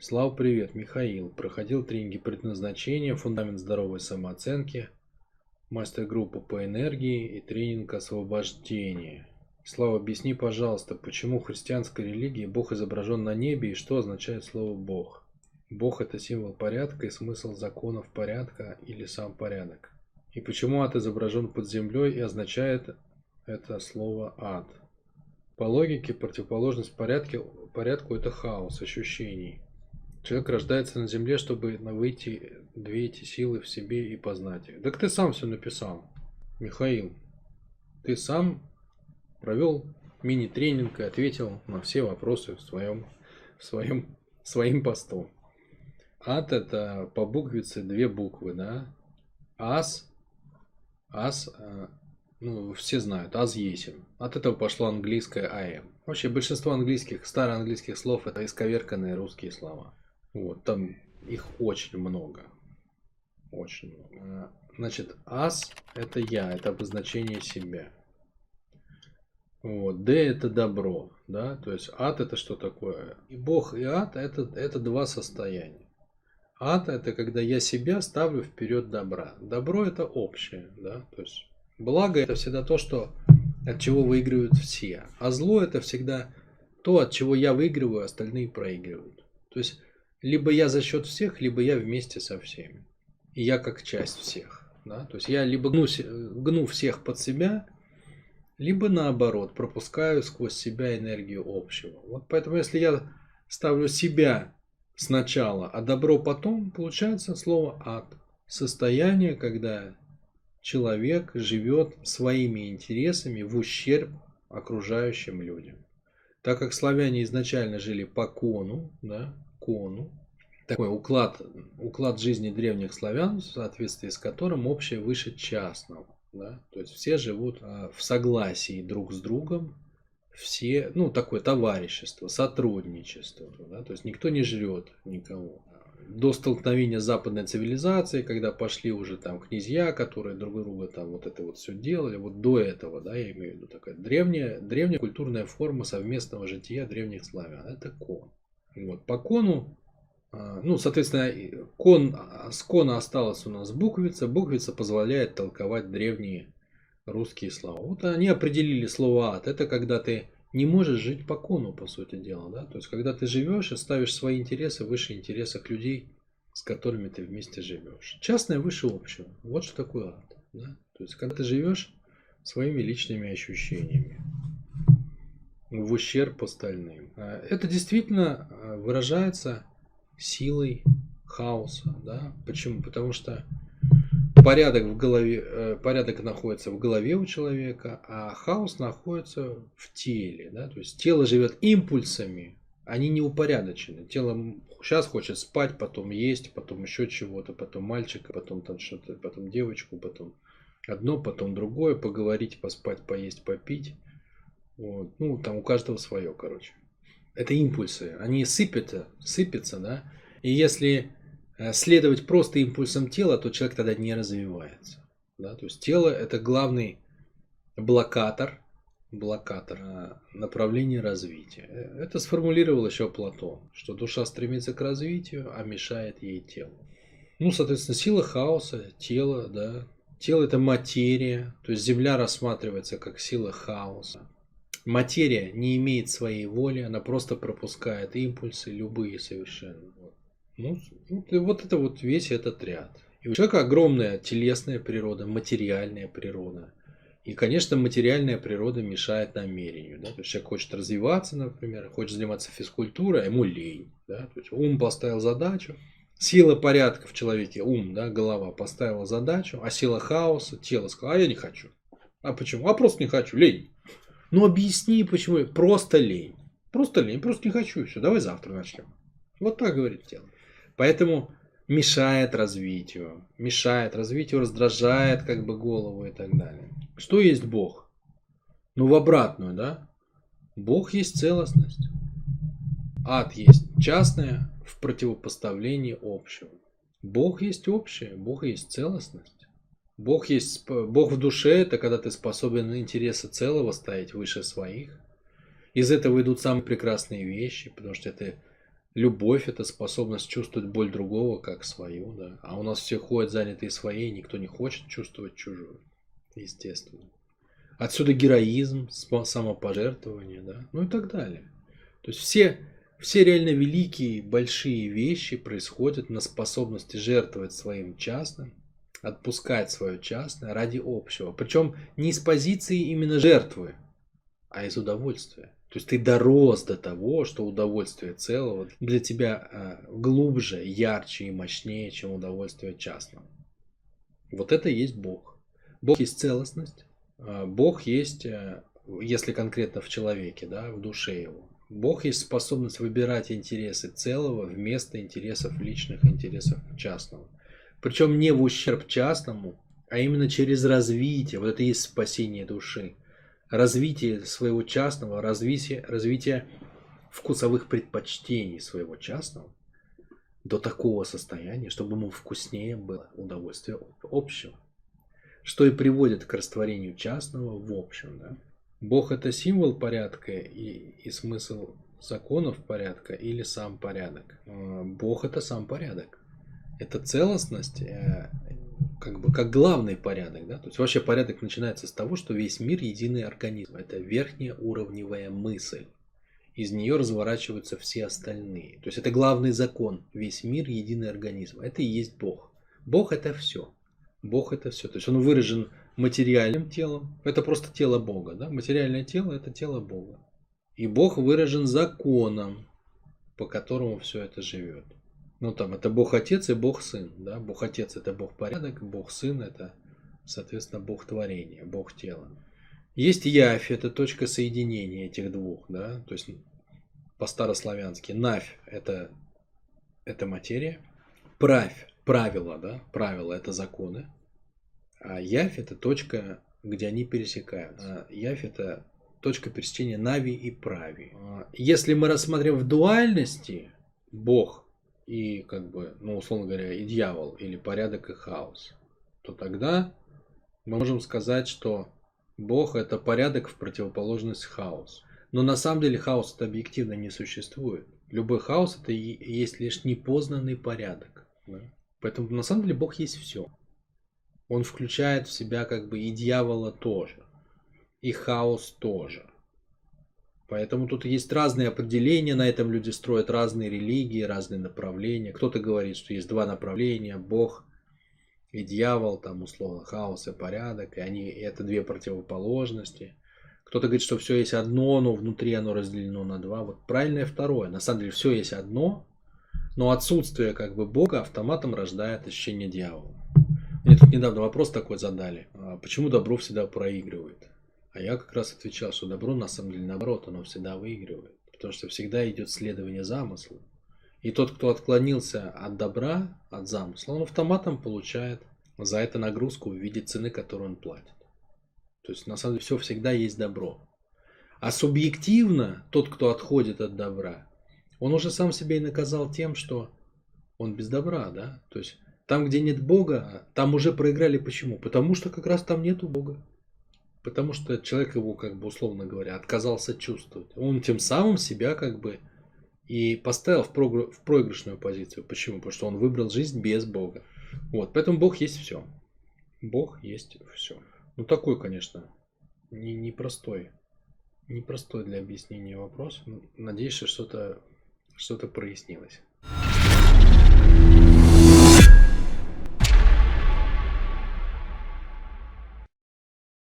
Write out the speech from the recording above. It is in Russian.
Слава, привет, Михаил. Проходил тренинги предназначения, фундамент здоровой самооценки, мастер-группа по энергии и тренинг освобождения. Слава, объясни, пожалуйста, почему в христианской религии Бог изображен на небе и что означает слово Бог? Бог это символ порядка и смысл законов порядка или сам порядок. И почему ад изображен под землей и означает это слово ад? По логике, противоположность порядке, порядку это хаос ощущений. Человек рождается на земле, чтобы выйти две эти силы в себе и познать их. Так ты сам все написал, Михаил. Ты сам провел мини-тренинг и ответил на все вопросы в своем, в своем, своим постом. Ад это по буквице две буквы, да? Ас, ас, э, ну, все знают, аз есим. От этого пошло английское АМ. Вообще большинство английских, староанглийских слов это исковерканные русские слова. Вот, там их очень много. Очень много. Значит, ас это я, это обозначение себя. Вот. Д это добро, да, то есть ад это что такое? И Бог и ад это, это два состояния. Ад это когда я себя ставлю вперед добра. Добро это общее, да, то есть благо это всегда то, что от чего выигрывают все, а зло это всегда то, от чего я выигрываю, остальные проигрывают. То есть либо я за счет всех, либо я вместе со всеми. И я как часть всех. Да? То есть я либо гну, гну всех под себя, либо наоборот, пропускаю сквозь себя энергию общего. Вот поэтому, если я ставлю себя сначала, а добро потом, получается слово ад. Состояние, когда человек живет своими интересами в ущерб окружающим людям. Так как славяне изначально жили по кону, да, кону, такой уклад, уклад жизни древних славян, в соответствии с которым общее выше частного. Да? То есть все живут а, в согласии друг с другом, все, ну, такое товарищество, сотрудничество. Да? То есть никто не жрет никого. До столкновения западной цивилизации, когда пошли уже там князья, которые друг друга там вот это вот все делали, вот до этого, да, я имею в виду такая древняя, древняя культурная форма совместного жития древних славян. Это кон. Вот. По кону а, ну, соответственно, кон, с кона осталась у нас буквица. Буквица позволяет толковать древние русские слова. Вот они определили слово ад. Это когда ты не можешь жить по кону, по сути дела. Да? То есть, когда ты живешь и ставишь свои интересы выше интересов людей, с которыми ты вместе живешь. Частное выше общего. Вот что такое ад. Да? То есть, когда ты живешь своими личными ощущениями в ущерб остальным. А, это действительно а, выражается силой хаоса. Да? Почему? Потому что порядок в голове, э, порядок находится в голове у человека, а хаос находится в теле. Да? То есть тело живет импульсами, они не упорядочены. Тело сейчас хочет спать, потом есть, потом еще чего-то, потом мальчика, потом там что-то, потом девочку, потом одно, потом другое, поговорить, поспать, поесть, попить. Вот. Ну, там у каждого свое, короче это импульсы, они сыпятся, сыпятся, да, и если э, следовать просто импульсам тела, то человек тогда не развивается, да, то есть тело это главный блокатор, блокатор э, направления развития. Э, это сформулировал еще Платон, что душа стремится к развитию, а мешает ей тело. Ну, соответственно, сила хаоса, тело, да, тело это материя, то есть Земля рассматривается как сила хаоса. Материя не имеет своей воли, она просто пропускает импульсы, любые совершенно. Ну, вот это вот весь этот ряд. И у человека огромная телесная природа, материальная природа. И, конечно, материальная природа мешает намерению. Да? То есть человек хочет развиваться, например, хочет заниматься физкультурой, а ему лень. Да? То есть ум поставил задачу, сила порядка в человеке, ум, да, голова поставила задачу, а сила хаоса, тело сказала, а я не хочу. А почему? А просто не хочу, лень. Ну объясни, почему. Просто лень. Просто лень, просто не хочу. Все, давай завтра начнем. Вот так говорит тело. Поэтому мешает развитию. Мешает развитию, раздражает как бы голову и так далее. Что есть Бог? Ну в обратную, да? Бог есть целостность. Ад есть частное в противопоставлении общего. Бог есть общее, Бог есть целостность. Бог есть Бог в душе, это когда ты способен интересы целого ставить выше своих. Из этого идут самые прекрасные вещи, потому что это Любовь – это способность чувствовать боль другого как свою, да. А у нас все ходят занятые своей, никто не хочет чувствовать чужую, естественно. Отсюда героизм, самопожертвование, да, ну и так далее. То есть все, все реально великие, большие вещи происходят на способности жертвовать своим частным, отпускать свое частное ради общего. Причем не из позиции именно жертвы, а из удовольствия. То есть ты дорос до того, что удовольствие целого для тебя э, глубже, ярче и мощнее, чем удовольствие частного. Вот это и есть Бог. Бог есть целостность. Э, Бог есть, э, если конкретно в человеке, да, в душе его. Бог есть способность выбирать интересы целого вместо интересов личных, интересов частного. Причем не в ущерб частному, а именно через развитие. Вот это и есть спасение души развитие своего частного, развитие, развитие вкусовых предпочтений своего частного до такого состояния, чтобы ему вкуснее было удовольствие общего. Что и приводит к растворению частного в общем. Да? Бог это символ порядка и, и смысл законов порядка или сам порядок. А, Бог это сам порядок. Это целостность э, как бы как главный порядок, да, то есть вообще порядок начинается с того, что весь мир единый организм, это верхняя уровневая мысль, из нее разворачиваются все остальные, то есть это главный закон, весь мир единый организм, это и есть Бог, Бог это все, Бог это все, то есть он выражен материальным телом, это просто тело Бога, да, материальное тело это тело Бога, и Бог выражен законом, по которому все это живет. Ну там это Бог Отец и Бог Сын. Да? Бог Отец это Бог порядок, Бог Сын это, соответственно, Бог творения, Бог тела. Есть Явь, это точка соединения этих двух, да, то есть по-старославянски. Навь это, это материя, правь, правила, да, правила это законы, а Явь это точка, где они пересекаются. А явь это точка пересечения Нави и Прави. А если мы рассмотрим в дуальности Бог и как бы, ну, условно говоря, и дьявол, или порядок и хаос, то тогда мы можем сказать, что Бог это порядок в противоположность хаосу. Но на самом деле хаос это объективно не существует. Любой хаос это и есть лишь непознанный порядок. Да? Поэтому на самом деле Бог есть все. Он включает в себя как бы и дьявола тоже, и хаос тоже. Поэтому тут есть разные определения, на этом люди строят разные религии, разные направления. Кто-то говорит, что есть два направления, Бог и дьявол, там условно хаос и порядок, и они это две противоположности. Кто-то говорит, что все есть одно, но внутри оно разделено на два. Вот правильное второе. На самом деле все есть одно, но отсутствие как бы Бога автоматом рождает ощущение дьявола. Мне тут недавно вопрос такой задали. А почему добро всегда проигрывает? А я как раз отвечал, что добро на самом деле наоборот, оно всегда выигрывает. Потому что всегда идет следование замыслу. И тот, кто отклонился от добра, от замысла, он автоматом получает за это нагрузку в виде цены, которую он платит. То есть на самом деле все всегда есть добро. А субъективно тот, кто отходит от добра, он уже сам себя и наказал тем, что он без добра, да? То есть там, где нет Бога, там уже проиграли. Почему? Потому что как раз там нету Бога. Потому что человек его, как бы, условно говоря, отказался чувствовать. Он тем самым себя как бы и поставил в, прогр... в проигрышную позицию. Почему? Потому что он выбрал жизнь без Бога. Вот, поэтому Бог есть все. Бог есть все. Ну, такой, конечно, не, непростой. Непростой для объяснения вопрос. Надеюсь, что что-то что прояснилось.